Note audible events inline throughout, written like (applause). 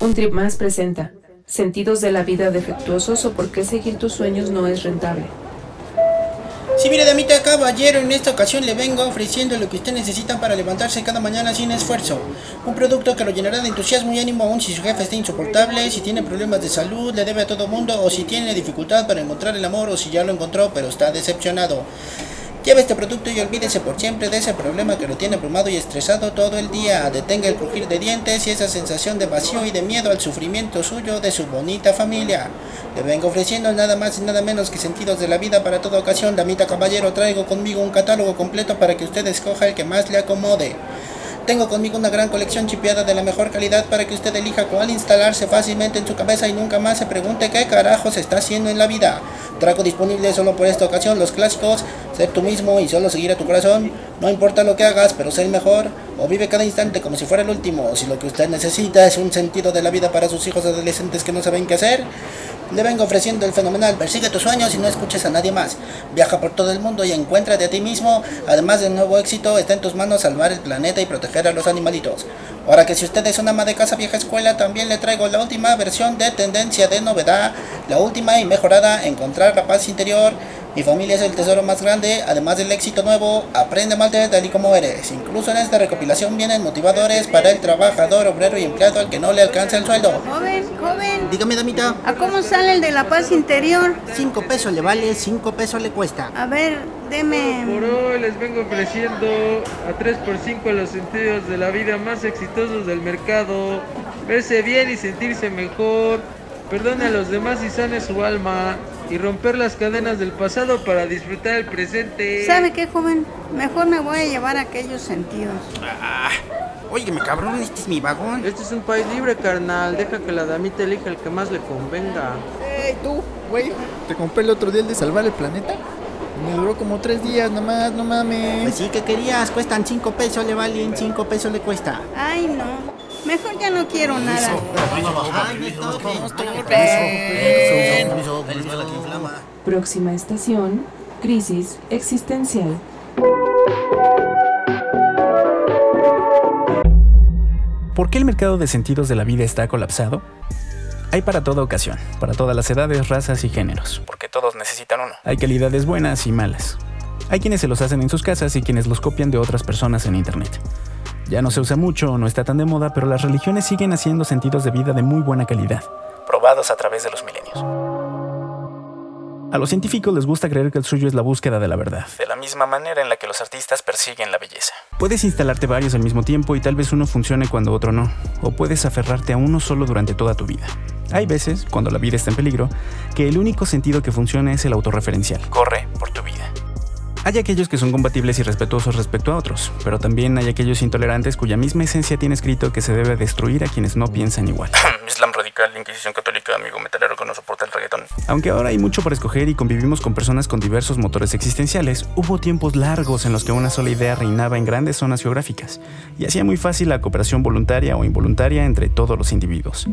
Un trip más presenta Sentidos de la vida defectuosos o por qué seguir tus sueños no es rentable. Si mire, damita caballero, en esta ocasión le vengo ofreciendo lo que usted necesita para levantarse cada mañana sin esfuerzo. Un producto que lo llenará de entusiasmo y ánimo aún si su jefe está insoportable, si tiene problemas de salud, le debe a todo mundo o si tiene dificultad para encontrar el amor o si ya lo encontró pero está decepcionado. Lleve este producto y olvídese por siempre de ese problema que lo tiene abrumado y estresado todo el día. Detenga el crujir de dientes y esa sensación de vacío y de miedo al sufrimiento suyo de su bonita familia. Le vengo ofreciendo nada más y nada menos que sentidos de la vida para toda ocasión. Damita caballero, traigo conmigo un catálogo completo para que usted escoja el que más le acomode. Tengo conmigo una gran colección chipeada de la mejor calidad para que usted elija cuál instalarse fácilmente en su cabeza y nunca más se pregunte qué carajos está haciendo en la vida. Trago disponible solo por esta ocasión los clásicos, ser tú mismo y solo seguir a tu corazón. No importa lo que hagas, pero sé el mejor. O vive cada instante como si fuera el último. Si lo que usted necesita es un sentido de la vida para sus hijos adolescentes que no saben qué hacer. Le vengo ofreciendo el fenomenal, persigue tus sueños y no escuches a nadie más. Viaja por todo el mundo y encuéntrate a ti mismo. Además del nuevo éxito, está en tus manos salvar el planeta y proteger a los animalitos. Ahora que si usted es una ama de casa vieja escuela, también le traigo la última versión de tendencia de novedad, la última y mejorada, encontrar la paz interior. Mi familia es el tesoro más grande, además del éxito nuevo, aprende mal de tal y como eres. Incluso en esta recopilación vienen motivadores para el trabajador, obrero y empleado al que no le alcanza el sueldo. Joven, joven. Dígame, damita. ¿A cómo sale el de la paz interior? Cinco pesos le vale, cinco pesos le cuesta. A ver, deme. Por hoy les vengo ofreciendo a 3x5 los sentidos de la vida más exitosos del mercado. Verse bien y sentirse mejor. Perdone a los demás y sane su alma. Y romper las cadenas del pasado para disfrutar el presente. ¿Sabe qué, joven? Mejor me voy a llevar aquellos sentidos. Ah, óigame, cabrón, este es mi vagón. Este es un país libre, carnal. Deja que la damita elija el que más le convenga. ¡Ey, tú, güey! Te compré el otro día el de salvar el planeta. Me duró como tres días nomás, no mames. Pues sí, que querías? Cuestan cinco pesos, le valen cinco pesos le cuesta. Ay, no. Mejor ya no quiero nada. Próxima estación, crisis existencial. ¿Por qué el mercado de sentidos de la vida está colapsado? Hay para toda ocasión, para todas las edades, razas y géneros, porque todos necesitan uno. Hay calidades buenas y malas. Hay quienes se los hacen en sus casas y quienes los copian de otras personas en Internet. Ya no se usa mucho, no está tan de moda, pero las religiones siguen haciendo sentidos de vida de muy buena calidad, probados a través de los milenios. A los científicos les gusta creer que el suyo es la búsqueda de la verdad, de la misma manera en la que los artistas persiguen la belleza. Puedes instalarte varios al mismo tiempo y tal vez uno funcione cuando otro no, o puedes aferrarte a uno solo durante toda tu vida. Hay veces, cuando la vida está en peligro, que el único sentido que funciona es el autorreferencial. Corre por tu vida. Hay aquellos que son compatibles y respetuosos respecto a otros, pero también hay aquellos intolerantes cuya misma esencia tiene escrito que se debe destruir a quienes no piensan igual. (clears throat) Islam radical, Inquisición católica, amigo metalero que no soporta el reggaetón. Aunque ahora hay mucho por escoger y convivimos con personas con diversos motores existenciales, hubo tiempos largos en los que una sola idea reinaba en grandes zonas geográficas y hacía muy fácil la cooperación voluntaria o involuntaria entre todos los individuos.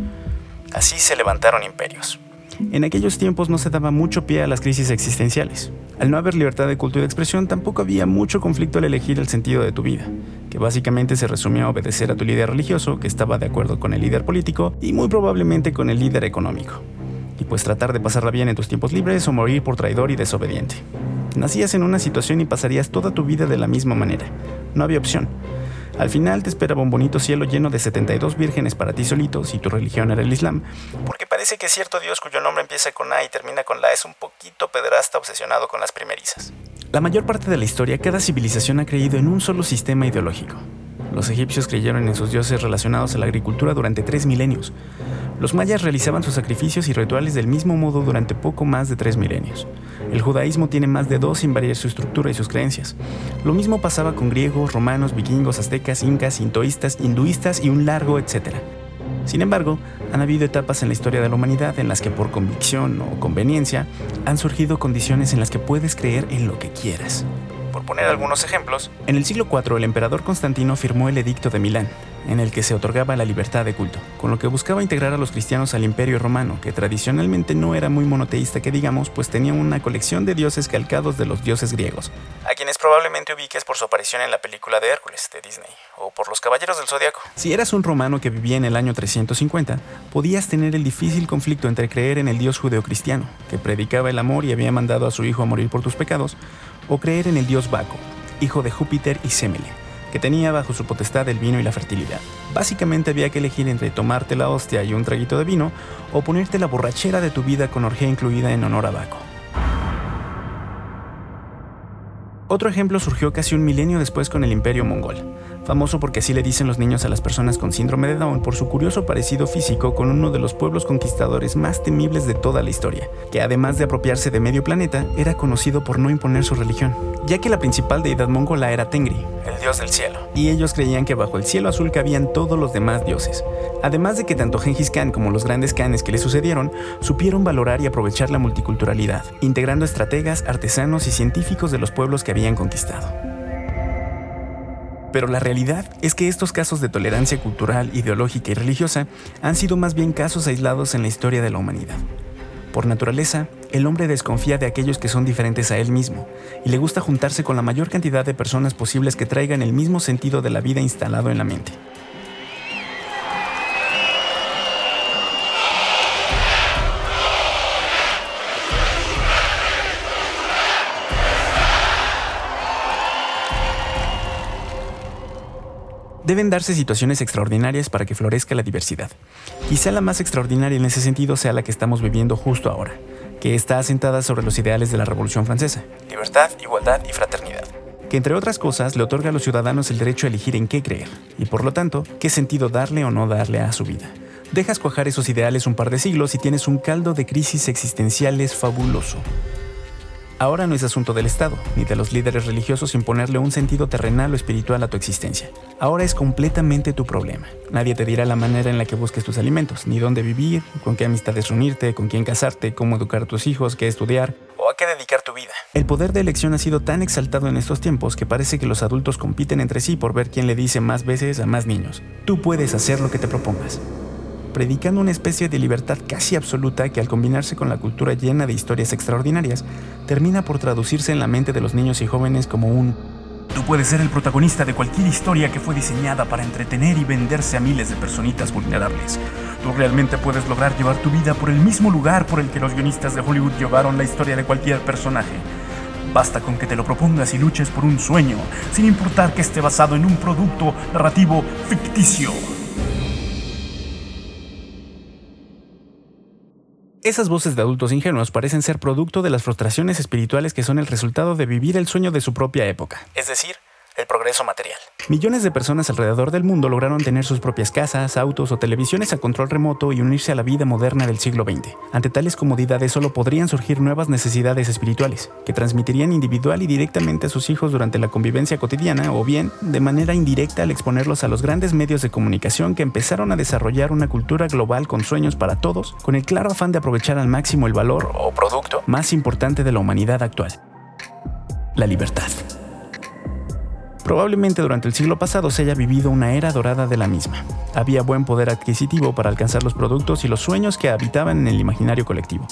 Así se levantaron imperios. En aquellos tiempos no se daba mucho pie a las crisis existenciales. Al no haber libertad de culto y de expresión, tampoco había mucho conflicto al elegir el sentido de tu vida, que básicamente se resumía a obedecer a tu líder religioso, que estaba de acuerdo con el líder político y muy probablemente con el líder económico. Y pues tratar de pasarla bien en tus tiempos libres o morir por traidor y desobediente. Nacías en una situación y pasarías toda tu vida de la misma manera. No había opción. Al final te esperaba un bonito cielo lleno de 72 vírgenes para ti solito si tu religión era el Islam, porque parece que cierto Dios cuyo nombre empieza con A y termina con la es un poquito pederasta obsesionado con las primerizas. La mayor parte de la historia, cada civilización ha creído en un solo sistema ideológico. Los egipcios creyeron en sus dioses relacionados a la agricultura durante tres milenios. Los mayas realizaban sus sacrificios y rituales del mismo modo durante poco más de tres milenios. El judaísmo tiene más de dos sin variar su estructura y sus creencias. Lo mismo pasaba con griegos, romanos, vikingos, aztecas, incas, sintoístas, hinduistas y un largo etcétera. Sin embargo, han habido etapas en la historia de la humanidad en las que por convicción o conveniencia han surgido condiciones en las que puedes creer en lo que quieras. Por poner algunos ejemplos, en el siglo IV el emperador Constantino firmó el Edicto de Milán, en el que se otorgaba la libertad de culto, con lo que buscaba integrar a los cristianos al imperio romano, que tradicionalmente no era muy monoteísta que digamos, pues tenía una colección de dioses calcados de los dioses griegos, a quienes probablemente ubiques por su aparición en la película de Hércules de Disney, o por los Caballeros del Zodiaco. Si eras un romano que vivía en el año 350, podías tener el difícil conflicto entre creer en el dios judeocristiano, que predicaba el amor y había mandado a su hijo a morir por tus pecados, o creer en el dios Baco, hijo de Júpiter y Semele, que tenía bajo su potestad el vino y la fertilidad. Básicamente había que elegir entre tomarte la hostia y un traguito de vino o ponerte la borrachera de tu vida con orgía incluida en honor a Baco. Otro ejemplo surgió casi un milenio después con el Imperio Mongol, famoso porque así le dicen los niños a las personas con síndrome de Down por su curioso parecido físico con uno de los pueblos conquistadores más temibles de toda la historia, que además de apropiarse de medio planeta, era conocido por no imponer su religión, ya que la principal deidad mongola era Tengri, el dios del cielo, y ellos creían que bajo el cielo azul cabían todos los demás dioses, además de que tanto Genghis Khan como los grandes Khanes que le sucedieron supieron valorar y aprovechar la multiculturalidad, integrando estrategas, artesanos y científicos de los pueblos que habían conquistado. Pero la realidad es que estos casos de tolerancia cultural, ideológica y religiosa han sido más bien casos aislados en la historia de la humanidad. Por naturaleza, el hombre desconfía de aquellos que son diferentes a él mismo y le gusta juntarse con la mayor cantidad de personas posibles que traigan el mismo sentido de la vida instalado en la mente. Deben darse situaciones extraordinarias para que florezca la diversidad. Quizá la más extraordinaria en ese sentido sea la que estamos viviendo justo ahora, que está asentada sobre los ideales de la Revolución Francesa. Libertad, igualdad y fraternidad. Que entre otras cosas le otorga a los ciudadanos el derecho a elegir en qué creer, y por lo tanto, qué sentido darle o no darle a su vida. Dejas cuajar esos ideales un par de siglos y tienes un caldo de crisis existenciales fabuloso. Ahora no es asunto del Estado, ni de los líderes religiosos imponerle un sentido terrenal o espiritual a tu existencia. Ahora es completamente tu problema. Nadie te dirá la manera en la que busques tus alimentos, ni dónde vivir, con qué amistades reunirte, con quién casarte, cómo educar a tus hijos, qué estudiar o a qué dedicar tu vida. El poder de elección ha sido tan exaltado en estos tiempos que parece que los adultos compiten entre sí por ver quién le dice más veces a más niños. Tú puedes hacer lo que te propongas predicando una especie de libertad casi absoluta que al combinarse con la cultura llena de historias extraordinarias, termina por traducirse en la mente de los niños y jóvenes como un Tú puedes ser el protagonista de cualquier historia que fue diseñada para entretener y venderse a miles de personitas vulnerables. Tú realmente puedes lograr llevar tu vida por el mismo lugar por el que los guionistas de Hollywood llevaron la historia de cualquier personaje. Basta con que te lo propongas y luches por un sueño, sin importar que esté basado en un producto narrativo ficticio. Esas voces de adultos ingenuos parecen ser producto de las frustraciones espirituales que son el resultado de vivir el sueño de su propia época, es decir, progreso material. Millones de personas alrededor del mundo lograron tener sus propias casas, autos o televisiones a control remoto y unirse a la vida moderna del siglo XX. Ante tales comodidades solo podrían surgir nuevas necesidades espirituales, que transmitirían individual y directamente a sus hijos durante la convivencia cotidiana o bien de manera indirecta al exponerlos a los grandes medios de comunicación que empezaron a desarrollar una cultura global con sueños para todos, con el claro afán de aprovechar al máximo el valor o producto más importante de la humanidad actual, la libertad. Probablemente durante el siglo pasado se haya vivido una era dorada de la misma. Había buen poder adquisitivo para alcanzar los productos y los sueños que habitaban en el imaginario colectivo.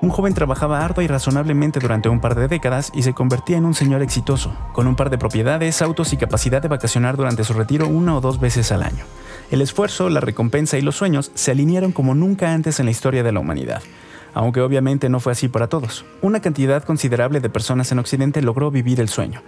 Un joven trabajaba ardua y razonablemente durante un par de décadas y se convertía en un señor exitoso, con un par de propiedades, autos y capacidad de vacacionar durante su retiro una o dos veces al año. El esfuerzo, la recompensa y los sueños se alinearon como nunca antes en la historia de la humanidad aunque obviamente no fue así para todos. Una cantidad considerable de personas en Occidente logró vivir el sueño.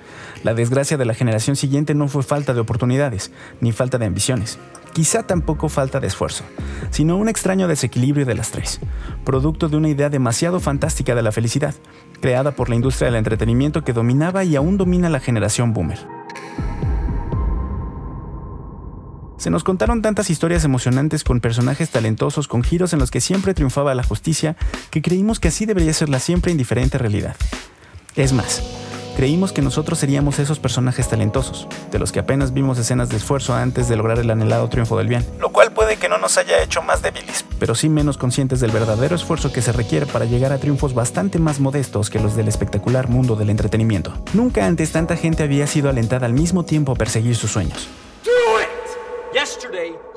La desgracia de la generación siguiente no fue falta de oportunidades, ni falta de ambiciones, quizá tampoco falta de esfuerzo, sino un extraño desequilibrio de las tres, producto de una idea demasiado fantástica de la felicidad, creada por la industria del entretenimiento que dominaba y aún domina la generación boomer. Se nos contaron tantas historias emocionantes con personajes talentosos, con giros en los que siempre triunfaba la justicia, que creímos que así debería ser la siempre indiferente realidad. Es más, creímos que nosotros seríamos esos personajes talentosos, de los que apenas vimos escenas de esfuerzo antes de lograr el anhelado triunfo del bien, lo cual puede que no nos haya hecho más débiles, pero sí menos conscientes del verdadero esfuerzo que se requiere para llegar a triunfos bastante más modestos que los del espectacular mundo del entretenimiento. Nunca antes tanta gente había sido alentada al mismo tiempo a perseguir sus sueños.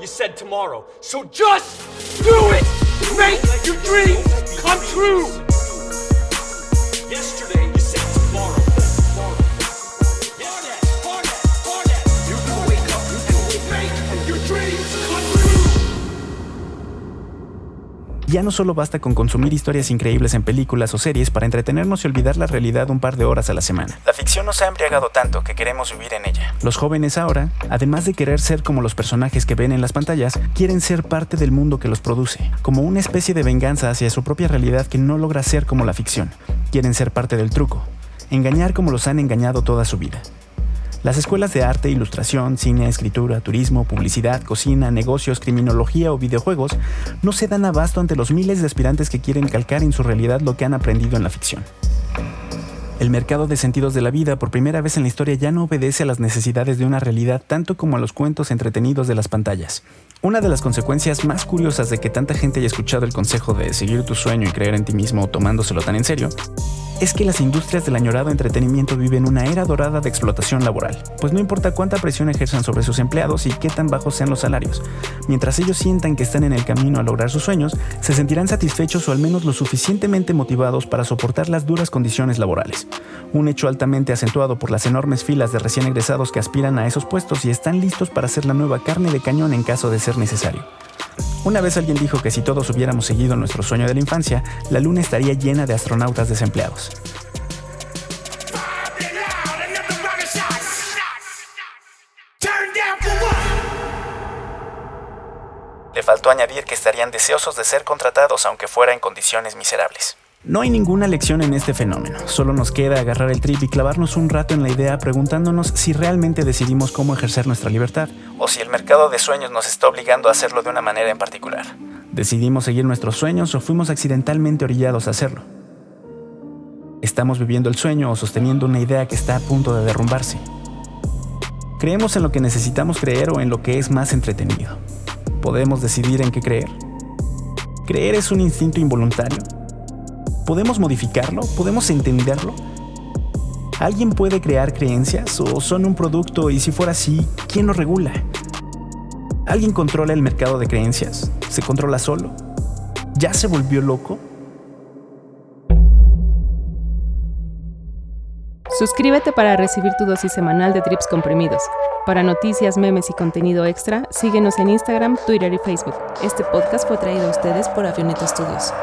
You said tomorrow. So just do it! Make your dreams come true! Ya no solo basta con consumir historias increíbles en películas o series para entretenernos y olvidar la realidad un par de horas a la semana. La ficción nos ha embriagado tanto que queremos vivir en ella. Los jóvenes ahora, además de querer ser como los personajes que ven en las pantallas, quieren ser parte del mundo que los produce, como una especie de venganza hacia su propia realidad que no logra ser como la ficción. Quieren ser parte del truco, engañar como los han engañado toda su vida. Las escuelas de arte, ilustración, cine, escritura, turismo, publicidad, cocina, negocios, criminología o videojuegos no se dan abasto ante los miles de aspirantes que quieren calcar en su realidad lo que han aprendido en la ficción. El mercado de sentidos de la vida por primera vez en la historia ya no obedece a las necesidades de una realidad tanto como a los cuentos entretenidos de las pantallas. Una de las consecuencias más curiosas de que tanta gente haya escuchado el consejo de seguir tu sueño y creer en ti mismo tomándoselo tan en serio es que las industrias del añorado entretenimiento viven una era dorada de explotación laboral, pues no importa cuánta presión ejerzan sobre sus empleados y qué tan bajos sean los salarios, mientras ellos sientan que están en el camino a lograr sus sueños, se sentirán satisfechos o al menos lo suficientemente motivados para soportar las duras condiciones laborales. Un hecho altamente acentuado por las enormes filas de recién egresados que aspiran a esos puestos y están listos para ser la nueva carne de cañón en caso de ser necesario. Una vez alguien dijo que si todos hubiéramos seguido nuestro sueño de la infancia, la luna estaría llena de astronautas desempleados. Le faltó añadir que estarían deseosos de ser contratados aunque fuera en condiciones miserables. No hay ninguna lección en este fenómeno, solo nos queda agarrar el trip y clavarnos un rato en la idea preguntándonos si realmente decidimos cómo ejercer nuestra libertad, o si el mercado de sueños nos está obligando a hacerlo de una manera en particular. ¿Decidimos seguir nuestros sueños o fuimos accidentalmente orillados a hacerlo? ¿Estamos viviendo el sueño o sosteniendo una idea que está a punto de derrumbarse? ¿Creemos en lo que necesitamos creer o en lo que es más entretenido? ¿Podemos decidir en qué creer? ¿Creer es un instinto involuntario? ¿Podemos modificarlo? ¿Podemos entenderlo? ¿Alguien puede crear creencias o son un producto y si fuera así, ¿quién lo regula? ¿Alguien controla el mercado de creencias? ¿Se controla solo? ¿Ya se volvió loco? Suscríbete para recibir tu dosis semanal de trips comprimidos. Para noticias, memes y contenido extra, síguenos en Instagram, Twitter y Facebook. Este podcast fue traído a ustedes por Avioneta Studios.